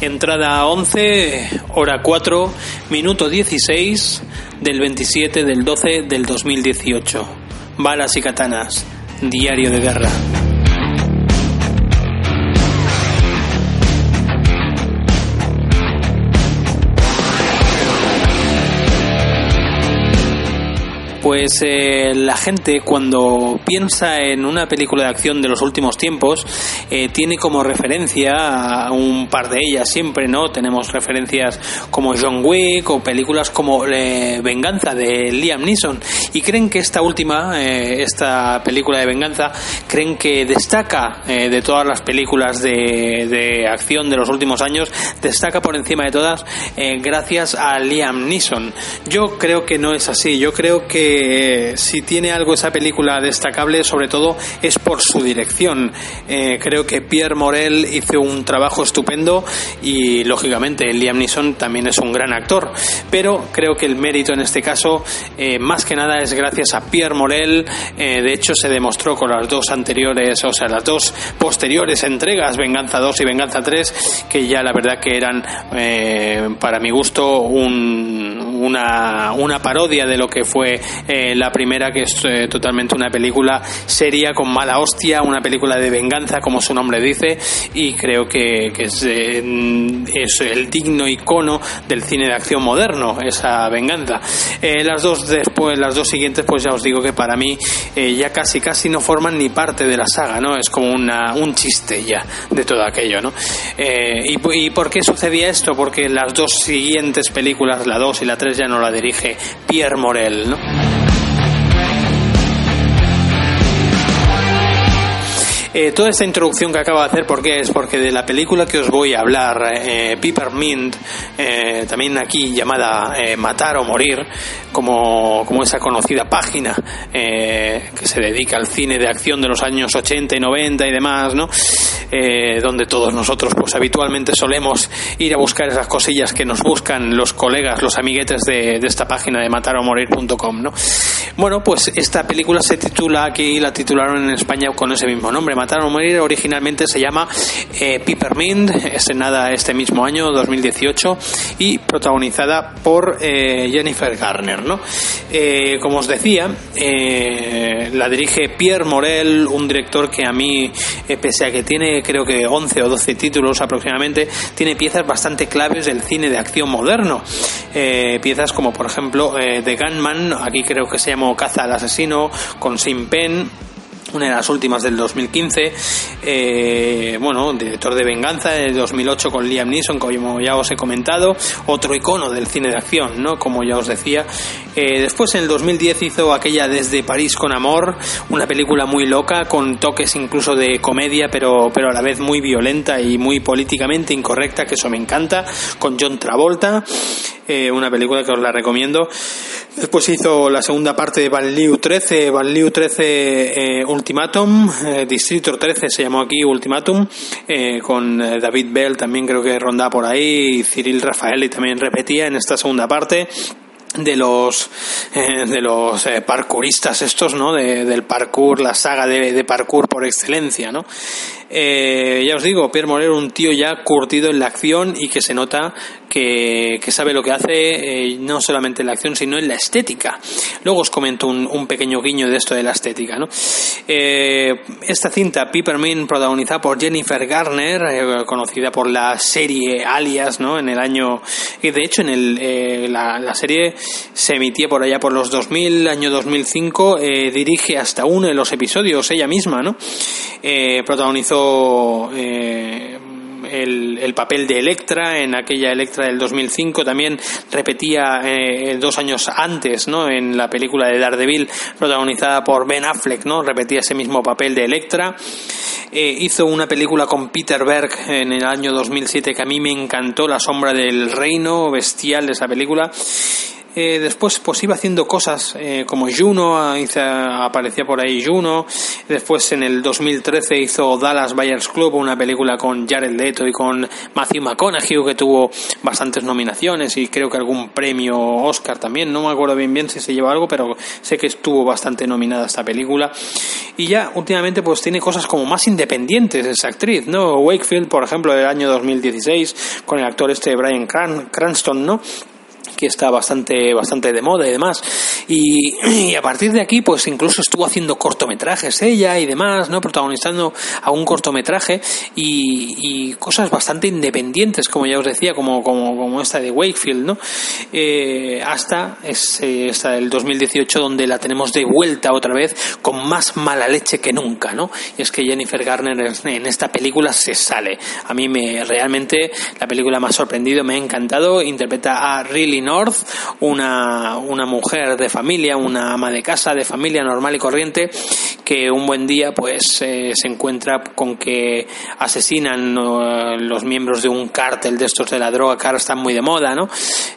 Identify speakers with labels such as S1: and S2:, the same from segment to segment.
S1: Entrada 11, hora 4, minuto 16 del 27 del 12 del 2018. Balas y katanas, diario de guerra. Pues eh, la gente cuando piensa en una película de acción de los últimos tiempos eh, tiene como referencia a un par de ellas siempre, ¿no? Tenemos referencias como John Wick o películas como eh, Venganza de Liam Neeson y creen que esta última, esta película de Venganza, creen que destaca de todas las películas de, de, acción de los últimos años, destaca por encima de todas gracias a Liam Neeson. Yo creo que no es así, yo creo que si tiene algo esa película destacable, sobre todo es por su dirección. Eh, creo que Pierre Morel hizo un trabajo estupendo y, lógicamente, Liam Neeson también es un gran actor. Pero creo que el mérito en este caso, eh, más que nada, es gracias a Pierre Morel. Eh, de hecho, se demostró con las dos anteriores, o sea, las dos posteriores entregas, Venganza 2 y Venganza 3, que ya la verdad que eran, para mi gusto, una, una parodia de lo que fue eh, la primera que es eh, totalmente una película seria con mala hostia, una película de venganza como su nombre dice y creo que, es, eh, es, el digno icono del cine de acción moderno, esa venganza. las dos después, las dos siguientes pues ya os digo que para mí ya casi casi no forman ni parte de la saga, ¿no? Es como una, un chiste ya de todo aquello, ¿no? y, ¿Y por qué sucedía esto? Porque las dos siguientes películas, la 2 y la 3 ya no la dirige Pierre Morel, ¿no? Eh, toda esta introducción que acabo de hacer, ¿por qué es? Porque de la película que os voy a hablar, eh, Peppermint, eh, también aquí llamada eh, Matar o Morir, como, como esa conocida página que se dedica al cine de acción de los años 80 y 90 y demás, ¿no? Donde todos nosotros pues habitualmente solemos ir a buscar esas cosillas que nos buscan los colegas, los amiguetes de, de esta página de mataromorir.com, ¿no? Bueno, pues esta película se titula aquí, la titularon en España con ese mismo nombre, Matar o Morir originalmente se llama eh, Peppermint, estrenada este mismo año, 2018, y protagonizada por eh, Jennifer Garner. ¿no? Eh, como os decía, la dirige Pierre Morel, un director que a mí, pese a que tiene creo que 11 o 12 títulos aproximadamente, tiene piezas bastante claves del cine de acción moderno. piezas como por ejemplo The Gunman, aquí creo que se llamó Caza al Asesino, con Sin Pen, una de las últimas del 2015, eh, bueno, director de Venganza de 2008 con Liam Neeson, como ya os he comentado, otro icono del cine de acción, ¿no? Como ya os decía. Eh, después en el 2010 hizo aquella Desde París con Amor, una película muy loca, con toques incluso de comedia, pero, pero a la vez muy violenta y muy políticamente incorrecta, que eso me encanta, con John Travolta, eh, una película que os la recomiendo. Después hizo la segunda parte de Banlieue 13, Banlieue 13 eh, Ultimatum, Distrito 13 se aquí Ultimatum, eh, con eh, David Bell también creo que rondaba por ahí, y Cyril Rafaeli también repetía en esta segunda parte de los eh, de los eh, parkouristas estos no de, del parkour la saga de parkour por excelencia no eh, ya os digo Pierre Morero un tío ya curtido en la acción y que se nota que, que sabe lo que hace eh, no solamente en la acción sino en la estética. Luego os comento un, pequeño guiño de esto de la estética no eh, esta cinta Peppermint protagonizada por Jennifer Garner eh, conocida por la serie Alias no en el año y de hecho en el, la, la serie se emitía por allá por los 2000, año 2005, eh, dirige hasta uno de los episodios ella misma, ¿no? Eh, eh, el, papel de Electra en aquella Electra del 2005. También repetía eh, dos años antes, ¿no? En la película de Daredevil, protagonizada por Ben Affleck, ¿no? Repetía ese mismo papel de Electra. Eh, hizo una película con Peter Berg en el año 2007 que a mí me encantó, La sombra del reino, bestial de esa película. Eh, después pues iba haciendo cosas eh, como Juno, aparecía por ahí Juno, después en el 2013 hizo Dallas Buyers Club, una película con Jared Leto y con Matthew McConaughey que tuvo bastantes nominaciones y creo que algún premio Oscar también, no me acuerdo bien bien si se llevó algo, pero sé que estuvo bastante nominada esta película y ya últimamente pues tiene cosas como más independientes esa actriz, ¿no? Wakefield, por ejemplo, del año 2016 con el actor este Brian Cranston, ¿no? Que está bastante, bastante de moda y demás. Y, a partir de aquí, pues incluso estuvo haciendo cortometrajes ella y demás, ¿no? Protagonizando a un cortometraje y, cosas bastante independientes, como ya os decía, como, como, como esta de Wakefield, ¿no? Eh, hasta es, esta del 2018 donde la tenemos de vuelta otra vez con más mala leche que nunca, ¿no? Y es que Jennifer Garner en esta película se sale. A mí me realmente la película me ha sorprendido, me ha encantado. Interpreta a Riley North, una, una mujer de familia, una ama de casa de familia normal y corriente, que un buen día pues eh, se encuentra con que asesinan los miembros de un cártel de estos de la droga que ahora están muy de moda, ¿no?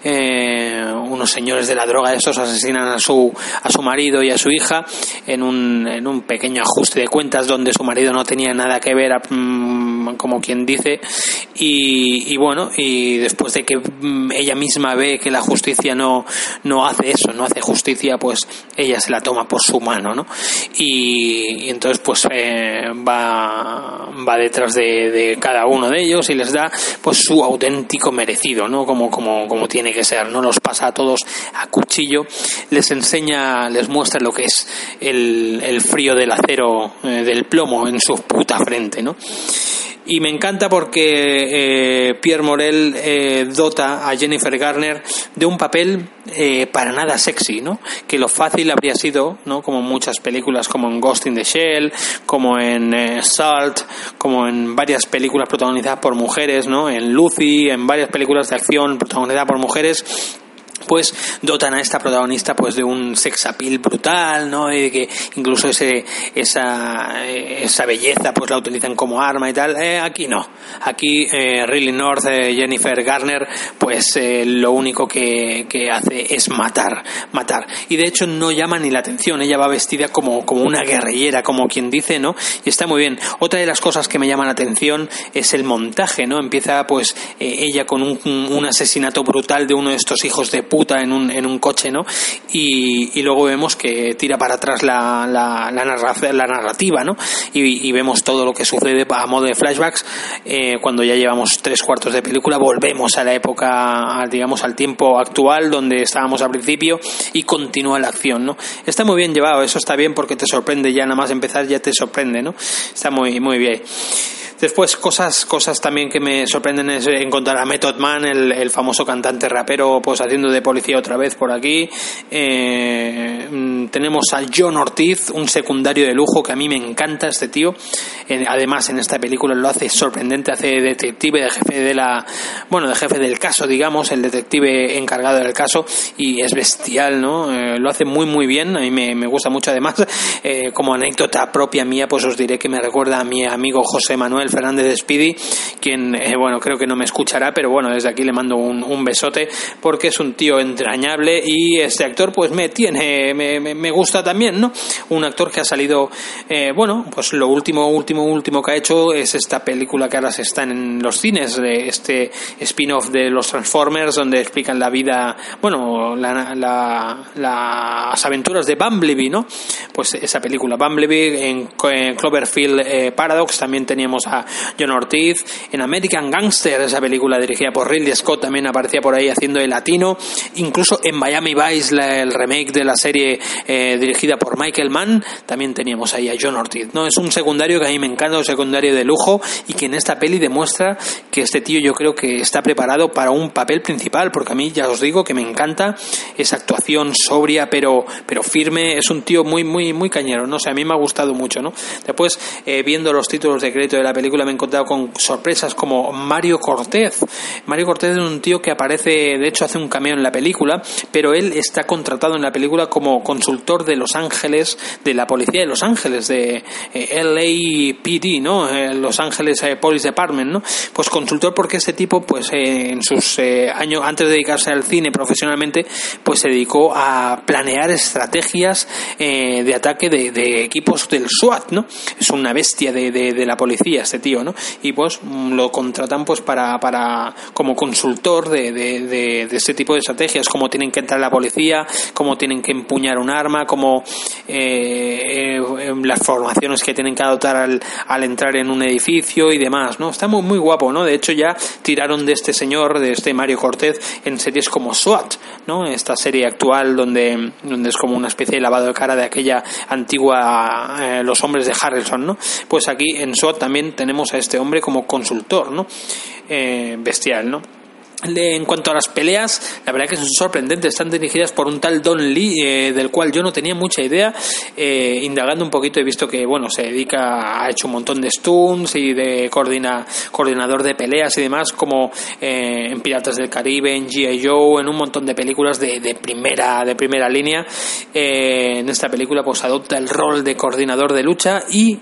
S1: Eh, unos señores de la droga de estos asesinan a su, a su marido y a su hija en un, en un pequeño ajuste de cuentas donde su marido no tenía nada que ver, mm, como quien dice, y, y bueno, y después de que mm, ella misma ve que la justicia no, no hace eso, no hace justicia, pues ella se la toma por su mano, ¿no? Y, entonces pues eh, va, va detrás de, cada uno de ellos y les da pues su auténtico merecido, ¿no? Como, como, como tiene que ser, no los pasa a todos a cuchillo, les enseña, les muestra lo que es el, el frío del acero, eh, del plomo en su puta frente, ¿no? Y me encanta porque eh, Pierre Morel eh, dota a Jennifer Garner de un papel eh, para nada sexy, ¿no? Que lo fácil habría sido, ¿no? Como muchas películas, como en Ghost in the Shell, como en Salt, como en varias películas protagonizadas por mujeres, ¿no? En Lucy, en varias películas de acción protagonizadas por mujeres pues dotan a esta protagonista pues de un sex appeal brutal, ¿no? Y que incluso ese, esa, esa belleza pues la utilizan como arma y tal. Eh, aquí no. Aquí eh, Riley North, eh, Jennifer Garner, pues eh, lo único que, hace es matar, matar. Y de hecho no llama ni la atención. Ella va vestida como, como una guerrillera, como quien dice, ¿no? Y está muy bien. Otra de las cosas que me llaman la atención es el montaje, ¿no? Empieza pues ella con un, un asesinato brutal de uno de estos hijos de puta en un, en un coche, ¿no? Y, y luego vemos que tira para atrás la, la, la, la narrativa, ¿no? Y, y, vemos todo lo que sucede a modo de flashbacks. Eh, cuando ya llevamos tres cuartos de película, volvemos a la época, digamos, al tiempo actual donde estábamos al principio y continúa la acción, ¿no? Está muy bien llevado, eso está bien porque te sorprende ya nada más empezar, ya te sorprende, ¿no? Está muy, muy bien. Después, cosas, cosas también que me sorprenden es encontrar a Method Man, el, famoso cantante rapero, pues haciendo de policía otra vez por aquí. Eh, mm, tenemos a John Ortiz, un secundario de lujo que a mí me encanta este tío. además, en esta película lo hace sorprendente, hace detective, de jefe de la, bueno, de jefe del caso, digamos, el detective encargado del caso y es bestial, ¿no? Eh, lo hace muy, muy bien. A mí me, me gusta mucho. Además, eh, como anécdota propia mía, pues os diré que me recuerda a mi amigo José Manuel Fernández de quien, eh, bueno, creo que no me escuchará, pero bueno, desde aquí le mando un, besote porque es un tío entrañable y este actor pues me tiene, me, me, gusta también, ¿no? Un actor que ha salido, eh, bueno, pues lo último, último, último que ha hecho es esta película que ahora se está en los cines, de este spin-off de los Transformers, donde explican la vida, bueno, la, la, las aventuras de Bumblebee, ¿no? Pues esa película, Bumblebee, en, Cloverfield eh, Paradox también teníamos a John Ortiz. En American Gangster, esa película dirigida por Ridley Scott, también aparecía por ahí haciendo el latino. Incluso en Miami Vice, el remake de la serie eh, dirigida por Michael Mann, también teníamos ahí a John Ortiz. ¿no? Es un secundario que a mí me encanta, un secundario de lujo y que en esta peli demuestra que este tío yo creo que está preparado para un papel principal, porque a mí ya os digo que me encanta esa actuación sobria pero, pero firme. Es un tío muy, muy, muy cañero, no sé, a mí me ha gustado mucho, ¿no? Después, eh, viendo los títulos de crédito de la película, me he encontrado con sorpresas como Mario Cortez. Mario Cortez es un tío que aparece, de hecho hace un cameo en la película, pero él está contratado en la película como consultor de Los Ángeles, de la policía de Los Ángeles, de eh, LAPD, ¿no? Eh, Los Ángeles Police Department, ¿no? Pues consultor porque este tipo, pues en sus años, antes de dedicarse al cine profesionalmente, pues se dedicó a planear estrategias de ataque de, equipos del SWAT, ¿no? Es una bestia de, de, la policía este tío, ¿no? Y pues mm, lo contratan pues para, para como consultor de, de, este tipo de estrategias, cómo tienen que entrar la policía, cómo tienen que empuñar un arma, cómo eh, eh, las formaciones que tienen que adoptar al, al entrar en un edificio y demás, ¿no? Está muy, muy guapo, ¿no? De hecho ya tiraron de este señor, de este Mario Cortez, en series como SWAT, ¿no? Esta serie actual donde, donde es como una especie de lavado de cara de aquella antigua eh, Los hombres de Harrison, ¿no? Pues aquí en SWAT también tenemos a este hombre como consultor, ¿no? Eh, bestial, ¿no? En cuanto a las peleas, la verdad que son sorprendentes. Están dirigidas por un tal Don Lee, eh, del cual yo no tenía mucha idea. Eh, indagando un poquito he visto que, bueno, se dedica, ha hecho un montón de stunts y de coordina, coordinador de peleas y demás, como en Piratas del Caribe, en G.I. Joe, en un montón de películas de, de primera, de primera línea. en esta película, pues adopta el rol de coordinador de lucha y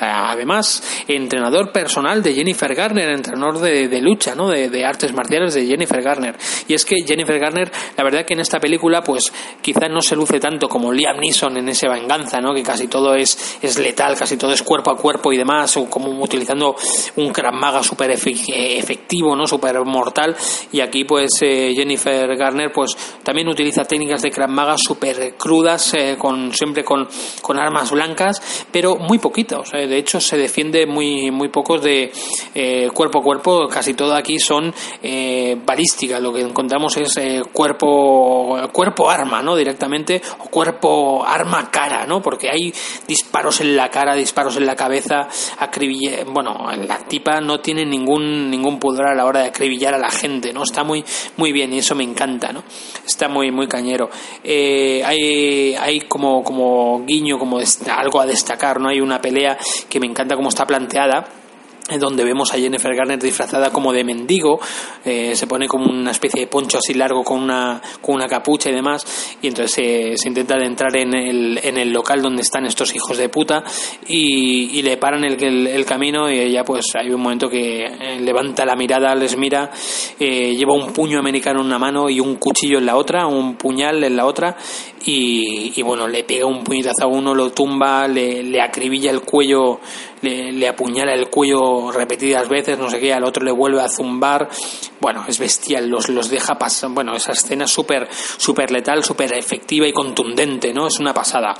S1: además entrenador personal de Jennifer Garner, entrenador de, lucha, ¿no? De, artes marciales de Jennifer Garner. Y es que Jennifer Garner, la verdad que en esta película, pues quizás no se luce tanto como Liam Neeson en ese venganza, ¿no? Que casi todo es, es letal, casi todo es cuerpo a cuerpo y demás, como utilizando un Krav Maga súper efectivo, ¿no? Súper mortal. Y aquí, pues, eh, Jennifer Garner, pues, también utiliza técnicas de Krav Maga súper crudas, eh, con, siempre con, con armas blancas, pero muy poquitos de hecho, se defiende muy, muy pocos de eh, cuerpo a cuerpo. Casi todo aquí son eh, balísticas. Lo que encontramos es eh, cuerpo, cuerpo arma, ¿no? Directamente, o cuerpo arma cara, ¿no? Porque hay disparos en la cara, disparos en la cabeza, acribille... bueno, la tipa no tiene ningún, ningún pudor a la hora de acribillar a la gente, ¿no? Está muy, muy bien y eso me encanta, ¿no? Está muy, muy cañero. hay, hay como, como guiño, como algo a destacar, ¿no? Hay una pelea que me encanta cómo está planteada donde vemos a Jennifer Garner disfrazada como de mendigo, eh, se pone como una especie de poncho así largo con una, con una capucha y demás, y entonces se, intenta entrar en el, en el local donde están estos hijos de puta y, le paran el, el, camino y ella pues hay un momento que eh, levanta la mirada, les mira, eh, lleva un puño americano en una mano y un cuchillo en la otra, un puñal en la otra y, bueno, le pega un puñetazo a uno, lo tumba, le, le acribilla el cuello, le, apuñala el cuello repetidas veces, no sé qué, al otro le vuelve a zumbar. Bueno, es bestial, los, los deja pasar. Bueno, esa escena es súper super letal, súper efectiva y contundente, ¿no? Es una pasada.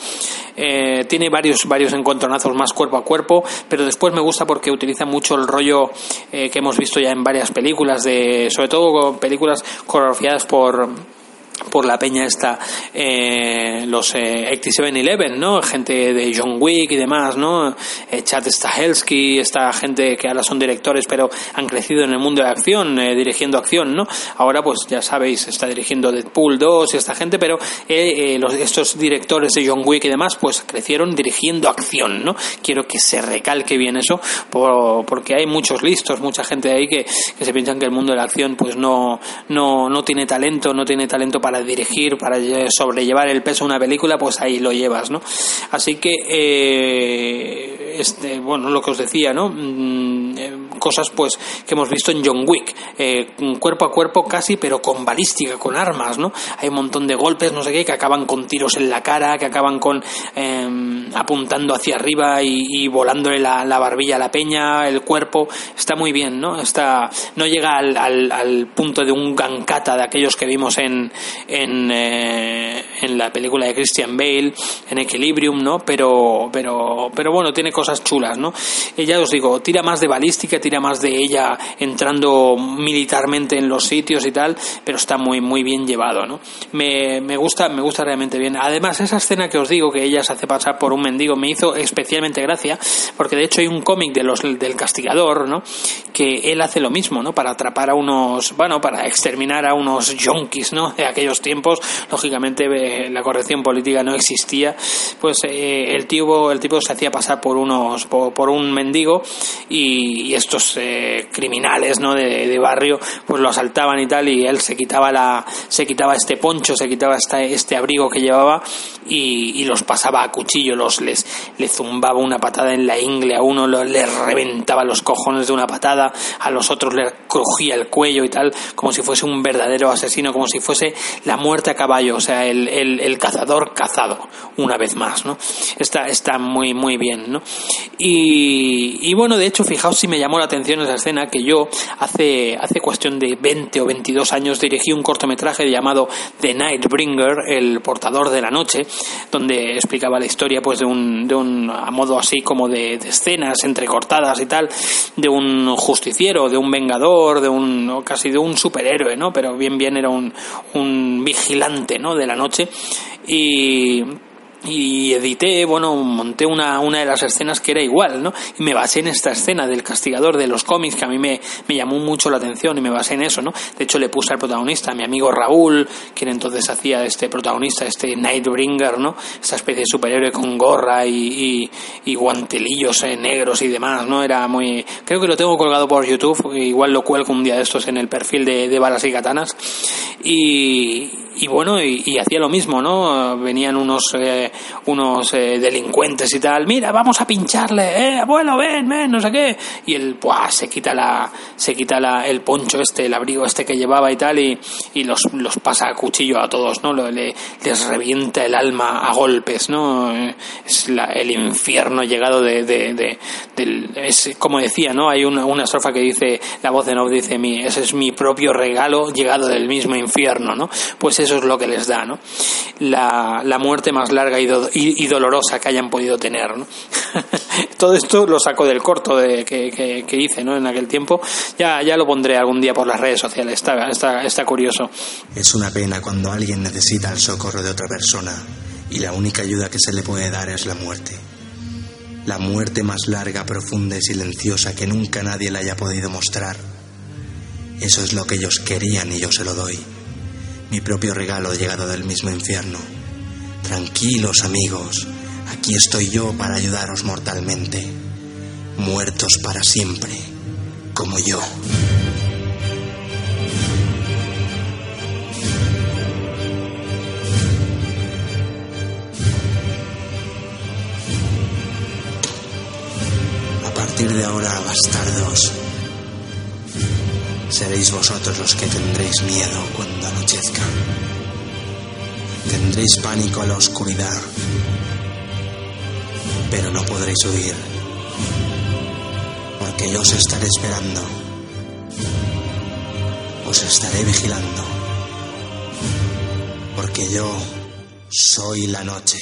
S1: Eh, tiene varios, varios encontronazos más cuerpo a cuerpo, pero después me gusta porque utiliza mucho el rollo eh, que hemos visto ya en varias películas, de, sobre todo películas coreografiadas por por la peña esta eh, los eh, 8711 no gente de John Wick y demás no eh, Chad Stahelski esta gente que ahora son directores pero han crecido en el mundo de la acción eh, dirigiendo acción no ahora pues ya sabéis está dirigiendo Deadpool 2 y esta gente pero eh, los, estos directores de John Wick y demás pues crecieron dirigiendo acción no quiero que se recalque bien eso por, porque hay muchos listos mucha gente ahí que, que se piensan que el mundo de la acción pues no no no tiene talento no tiene talento para dirigir, para sobrellevar el peso de una película, pues ahí lo llevas, ¿no? Así que, eh, este, bueno, lo que os decía, ¿no? Mm, eh, cosas, pues, que hemos visto en John Wick, eh, cuerpo a cuerpo casi, pero con balística, con armas, ¿no? Hay un montón de golpes, no sé qué, que acaban con tiros en la cara, que acaban con em, apuntando hacia arriba y, volándole la, barbilla a la peña, el cuerpo, está muy bien, ¿no? Está, no llega al, al, al punto de un gankata de aquellos que vimos en, en, eh, en la película de Christian Bale, en Equilibrium, ¿no? Pero, pero, pero bueno, tiene cosas chulas, ¿no? Ella, os digo, tira más de balística, tira más de ella entrando militarmente en los sitios y tal, pero está muy, muy bien llevado, ¿no? Me, me gusta, me gusta realmente bien. Además, esa escena que os digo, que ella se hace pasar por un mendigo, me hizo especialmente gracia, porque de hecho hay un cómic de los, del castigador, ¿no? Que él hace lo mismo, ¿no? Para atrapar a unos, bueno, para exterminar a unos yonkis, ¿no? De aquella aquellos tiempos, lógicamente eh, la corrección política no existía, pues eh, el tipo el tipo se hacía pasar por unos por, un mendigo y, estos eh, criminales, ¿no? De, barrio, pues lo asaltaban y tal y él se quitaba la se quitaba este poncho, se quitaba este, este abrigo que llevaba y, los pasaba a cuchillo, los les, le zumbaba una patada en la ingle, a uno lo, le reventaba los cojones de una patada, a los otros le crujía el cuello y tal, como si fuese un verdadero asesino, como si fuese la muerte a caballo, o sea, el, el, cazador cazado, una vez más, ¿no? Está, está muy, muy bien, ¿no? Y, y bueno, de hecho, fijaos si me llamó la atención esa escena que yo hace, hace cuestión de 20 o 22 años dirigí un cortometraje llamado The Nightbringer, el portador de la noche, donde explicaba la historia pues de un, de un a modo así como de, escenas entrecortadas y tal, de un justiciero, de un vengador, de un casi de un superhéroe, ¿no? Pero bien bien era un, un vigilante, ¿no? de la noche y y edité, bueno, monté una, una de las escenas que era igual, ¿no? Y me basé en esta escena del castigador de los cómics que a mí me, me llamó mucho la atención y me basé en eso, ¿no? De hecho le puse al protagonista, a mi amigo Raúl, quien entonces hacía este protagonista, este Nightbringer, ¿no? Esta especie de superhéroe con gorra y, y, guantelillos eh, negros y demás, ¿no? Era muy... Creo que lo tengo colgado por YouTube, igual lo cuelgo un día de estos en el perfil de, de balas y katanas. Y, y bueno, y, hacía lo mismo, ¿no? Venían unos, eh, unos eh, delincuentes y tal, mira, vamos a pincharle, eh, abuelo, ven, ven, no sé qué. Y él, pues, se quita la, se quita la, el poncho este, el abrigo este que llevaba y tal, y, y los, los pasa a cuchillo a todos, ¿no? Le, les revienta el alma a golpes, ¿no? Es la, el infierno llegado de, de, es como decía, ¿no? Hay una, una estrofa que dice, la voz de Nob dice, mi, ese es mi propio regalo llegado del mismo infierno, ¿no? Pues eso es lo que les da, ¿no? La, la muerte más larga y, y, dolorosa que hayan podido tener. Todo esto lo saco del corto de, que, que, hice, ¿no? En aquel tiempo. Ya, ya lo pondré algún día por las redes sociales, está, está, está curioso.
S2: Es una pena cuando alguien necesita el socorro de otra persona y la única ayuda que se le puede dar es la muerte. La muerte más larga, profunda y silenciosa que nunca nadie le haya podido mostrar. Eso es lo que ellos querían y yo se lo doy mi propio regalo llegado del mismo infierno. Tranquilos amigos, aquí estoy yo para ayudaros mortalmente, muertos para siempre, como yo. A partir de ahora, bastardos, Seréis vosotros los que tendréis miedo cuando anochezca. Tendréis pánico a la oscuridad, pero no podréis huir, porque yo os estaré esperando, os estaré vigilando, porque yo soy la noche.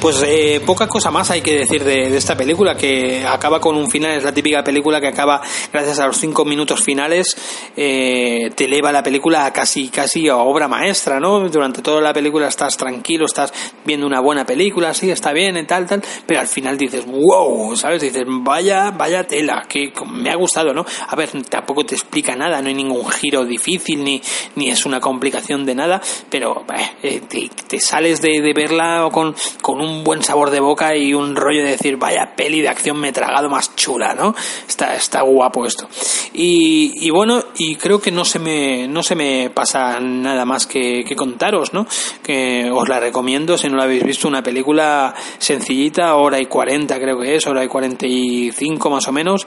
S1: Pues eh, poca cosa más hay que decir de, esta película, que acaba con un final, es la típica película que acaba gracias a los cinco minutos finales, eh, te eleva la película a casi, casi a obra maestra, ¿no? Durante toda la película estás tranquilo, estás viendo una buena película, sí, está bien, y tal, tal, pero al final dices, wow, ¿sabes? Dices, vaya, vaya tela, que me ha gustado, ¿no? A ver, tampoco te explica nada, no hay ningún giro difícil, ni, ni es una complicación de nada, pero eh, te, sales de, de verla con, con un un buen sabor de boca y un rollo de decir, vaya peli de acción me he tragado más chula, ¿no? Está, está guapo esto. Y, bueno, y creo que no se me, no se me pasa nada más que, contaros, ¿no? Que os la recomiendo si no la habéis visto, una película sencillita, hora y cuarenta creo que es, hora y cuarenta y cinco más o menos,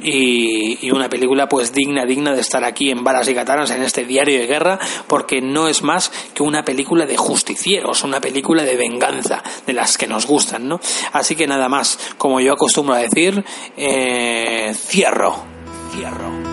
S1: y, una película pues digna, digna de estar aquí en Balas y Katanas, en este diario de guerra, porque no es más que una película de justicieros, una película de venganza, de la que nos gustan, ¿no? Así que nada más, como yo acostumbro a decir, eh, cierro, cierro.